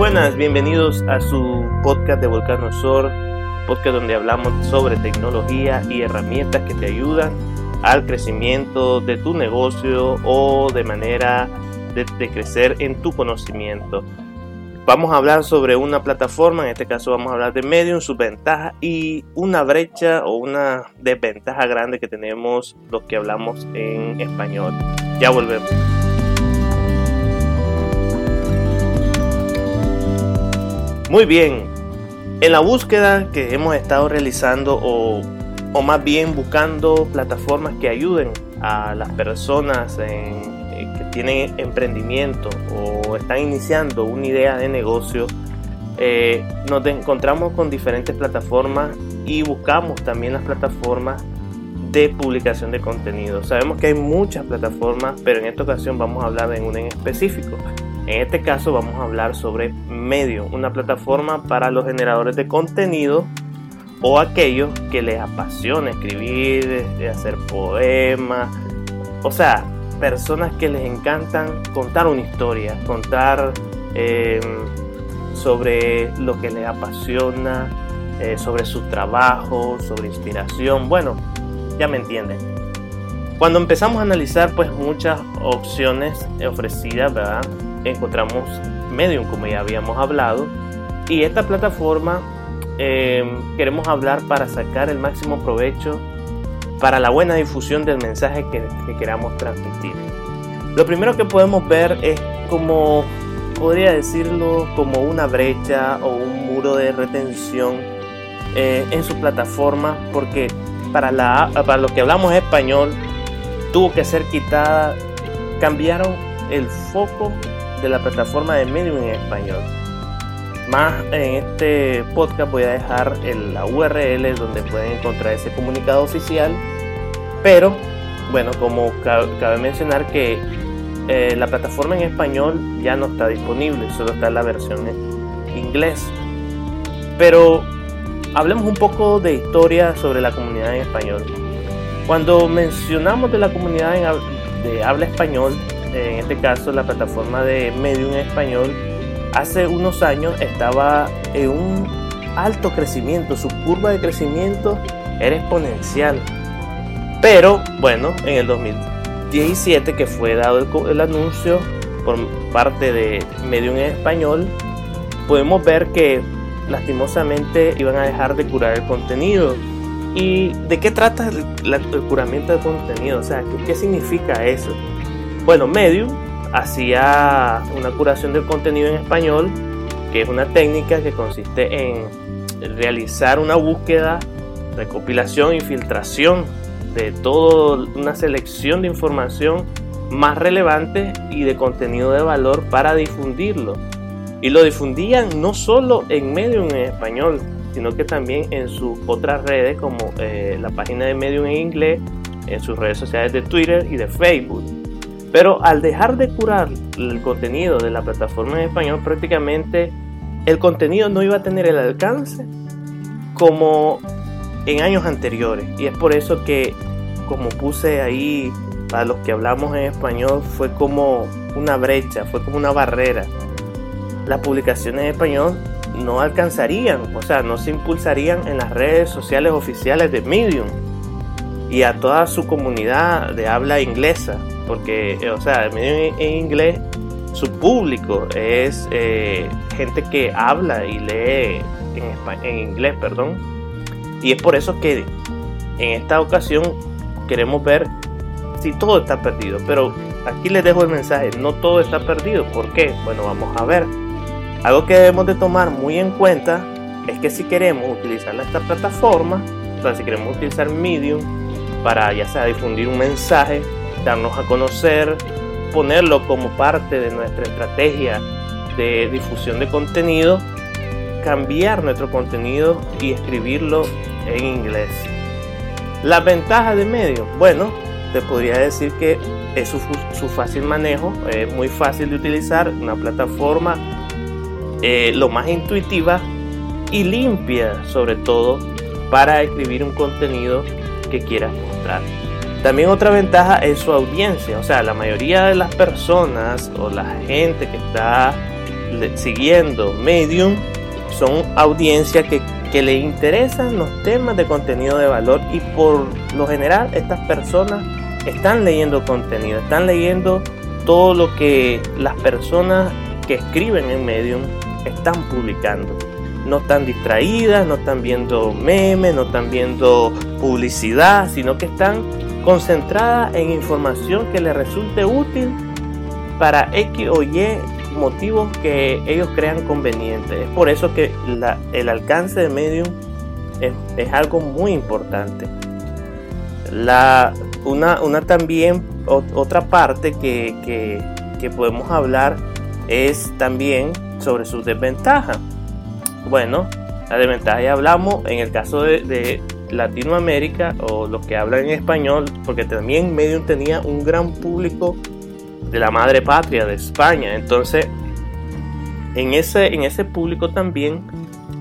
buenas, bienvenidos a su podcast de Volcano Sur, podcast donde hablamos sobre tecnología y herramientas que te ayudan al crecimiento de tu negocio o de manera de, crecer en tu conocimiento. Vamos a hablar sobre una plataforma, en este caso vamos a hablar de Medium, sus ventajas y una brecha o una desventaja grande que tenemos los que hablamos en español. Ya volvemos. Muy bien, en la búsqueda que hemos estado realizando o, más bien buscando plataformas que ayuden a las personas eh, que tienen emprendimiento o están iniciando una idea de negocio, eh, nos encontramos con diferentes plataformas y buscamos también las plataformas de publicación de contenido. Sabemos que hay muchas plataformas, pero en esta ocasión vamos a hablar de una en específico. En este caso vamos a hablar sobre Medium, una plataforma para los generadores de contenido o aquellos que les apasiona escribir, hacer poemas, o sea, personas que les encantan contar una historia, contar em, sobre lo que les apasiona, eh, sobre su trabajo, sobre inspiración, bueno, ya me entienden. Cuando empezamos a analizar pues muchas opciones ofrecidas, ¿verdad? Encontramos Medium, como ya habíamos hablado, y esta plataforma eh, queremos hablar para sacar el máximo provecho para la buena difusión del mensaje que, queramos transmitir. Lo primero que podemos ver es como, podría decirlo, como una brecha o un muro de retención eh, en su plataforma, porque para, la, para los que hablamos español tuvo que ser quitada, cambiaron el foco de la plataforma de Medium en español. Más en este podcast voy a dejar la URL donde pueden encontrar ese comunicado oficial. Pero, bueno, como cabe mencionar que eh, la plataforma en español ya no está disponible, solo está la versión en inglés. Pero hablemos un poco de historia sobre la comunidad en español. Cuando mencionamos de la comunidad de habla español, en este caso la plataforma de Medium en español, hace unos años estaba en un alto crecimiento, su curva de crecimiento era exponencial. Pero bueno, en el 2017 que fue dado el, anuncio por parte de Medium en español, podemos ver que lastimosamente iban a dejar de curar el contenido. ¿Y de qué trata el, curamiento del contenido? O sea, qué significa eso? Bueno, Medium hacía una curación del contenido en español, que es una técnica que consiste en realizar una búsqueda, recopilación y filtración de toda una selección de información más relevante y de contenido de valor para difundirlo. Y lo difundían no solo en Medium en español, sino que también en sus otras redes como eh, la página de Medium en inglés, en sus redes sociales de Twitter y de Facebook. Pero al dejar de curar el contenido de la plataforma en español, prácticamente el contenido no iba a tener el alcance como en años anteriores. Y es por eso que, como puse ahí, para los que hablamos en español, fue como una brecha, fue como una barrera. Las publicaciones en español no alcanzarían, o sea, no se impulsarían en las redes sociales oficiales de Medium y a toda su comunidad de habla inglesa porque, eh, o sea, en inglés, su público es eh, gente que habla y lee en, en inglés, perdón. Y es por eso que en esta ocasión queremos ver si todo está perdido. Pero aquí les dejo el mensaje, no todo está perdido. ¿Por qué? Bueno, vamos a ver. Algo que debemos de tomar muy en cuenta es que si queremos utilizar esta plataforma, o sea, si queremos utilizar Medium para ya sea difundir un mensaje darnos a conocer, ponerlo como parte de nuestra estrategia de difusión de contenido, cambiar nuestro contenido y escribirlo en inglés. Las ventajas de medio, bueno, te podría decir que es su, fácil manejo, es muy fácil de utilizar, una plataforma eh, lo más intuitiva y limpia sobre todo para escribir un contenido que quieras mostrar. También otra ventaja es su audiencia, o sea, la mayoría de las personas o la gente que está siguiendo Medium son audiencias que, que le interesan los temas de contenido de valor y por lo general estas personas están leyendo contenido, están leyendo todo lo que las personas que escriben en Medium están publicando. No están distraídas, no están viendo memes, no están viendo publicidad, sino que están concentradas en información que les resulte útil para X o Y motivos que ellos crean convenientes. Es por eso que el alcance de Medium es, algo muy importante. La, una, una también, otra parte que, que, podemos hablar es también sobre sus desventajas. Bueno, la desventaja ya hablamos en el caso de, de, Latinoamérica o los que hablan en español, porque también Medium tenía un gran público de la madre patria, de España. Entonces, en ese, en ese público también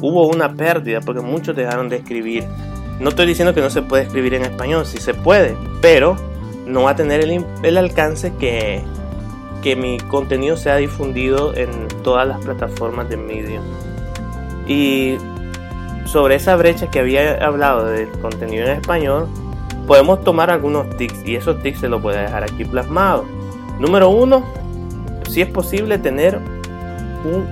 hubo una pérdida porque muchos dejaron de escribir. No estoy diciendo que no se puede escribir en español, sí se puede, pero no va a tener el, el alcance que, que mi contenido sea difundido en todas las plataformas de Medium. Y sobre esa brecha que había hablado del contenido en español, podemos tomar algunos tics y esos tics se los voy a dejar aquí plasmados. Número uno, si es posible tener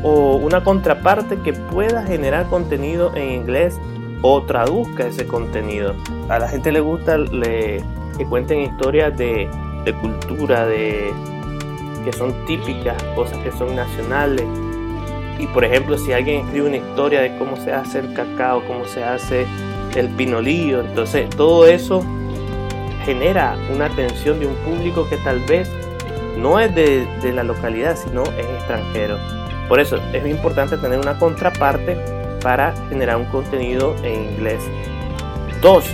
o una contraparte que pueda generar contenido en inglés o traduzca ese contenido. A la gente le gusta le, que cuenten historias de, de cultura, de que son típicas, cosas que son nacionales. Y por ejemplo, si alguien escribe una historia de cómo se hace el cacao, cómo se hace el pinolillo, entonces todo eso genera una atención de un público que tal vez no es de, la localidad, sino es extranjero. Por eso es importante tener una contraparte para generar un contenido en inglés. Dos,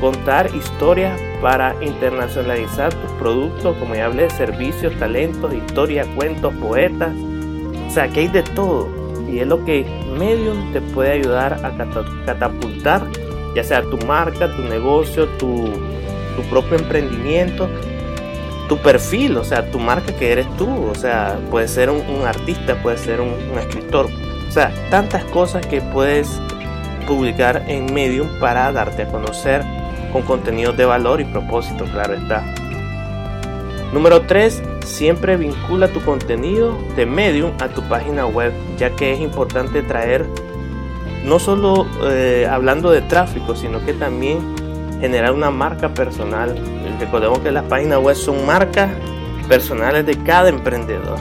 contar historias para internacionalizar tus productos, como ya hablé, servicios, talentos, historias, cuentos, poetas. Sea, que hay de todo. Y es lo que Medium te puede ayudar a catapultar, ya sea tu marca, tu negocio, tu, tu propio emprendimiento tu perfil, o sea, tu marca que eres tú, o sea, puede ser un, artista, puede ser un, escritor, o sea, tantas cosas que puedes publicar en Medium para darte a conocer con contenidos de valor y propósito, claro está. Número 3. Siempre vincula tu contenido de Medium a tu página web, ya que es importante traer, no solo eh, hablando de tráfico, sino que también generar una marca personal Recordemos que las páginas web son marcas personales de cada emprendedor.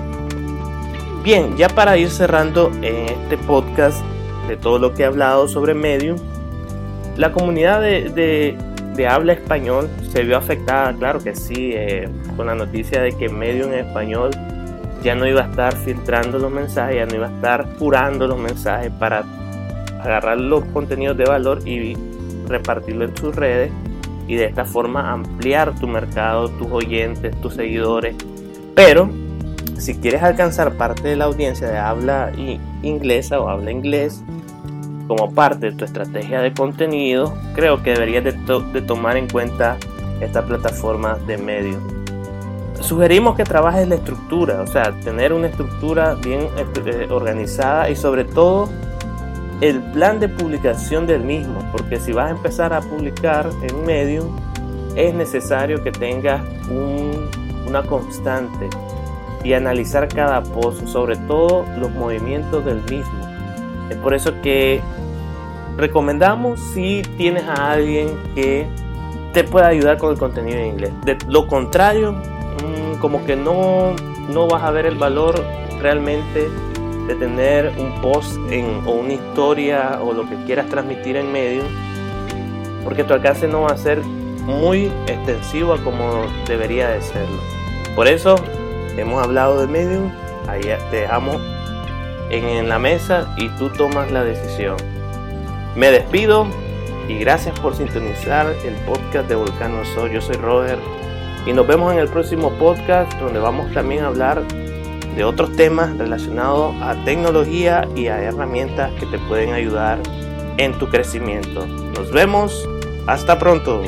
Bien, ya para ir cerrando en este podcast de todo lo que he hablado sobre Medium, la comunidad de, habla español se vio afectada, claro que sí, eh, con la noticia de que Medium en español ya no iba a estar filtrando los mensajes, ya no iba a estar curando los mensajes para agarrar los contenidos de valor y repartirlo en sus redes y de esta forma ampliar tu mercado, tus oyentes, tus seguidores. Pero si quieres alcanzar parte de la audiencia de habla inglesa o habla inglés como parte de tu estrategia de contenido, creo que deberías de, tomar en cuenta esta plataforma de medio. Sugerimos que trabajes la estructura, o sea, tener una estructura bien eh, organizada y sobre todo el plan de publicación del mismo, porque si vas a empezar a publicar en medio, es necesario que tengas una constante y analizar cada post, sobre todo los movimientos del mismo. Es por eso que recomendamos si tienes a alguien que te pueda ayudar con el contenido en inglés. De lo contrario, mm, como que no, no vas a ver el valor realmente de tener un post en, o una historia o lo que quieras transmitir en medio, porque tu alcance no va a ser muy extensivo como debería de serlo. Por eso hemos hablado de Medium, ahí te dejamos en la mesa y tú tomas la decisión. Me despido y gracias por sintonizar el podcast de Volcano Soy. Yo soy Roger y nos vemos en el próximo podcast donde vamos también a hablar de otros temas relacionados a tecnología y a herramientas que te pueden ayudar en tu crecimiento. Nos vemos, hasta pronto.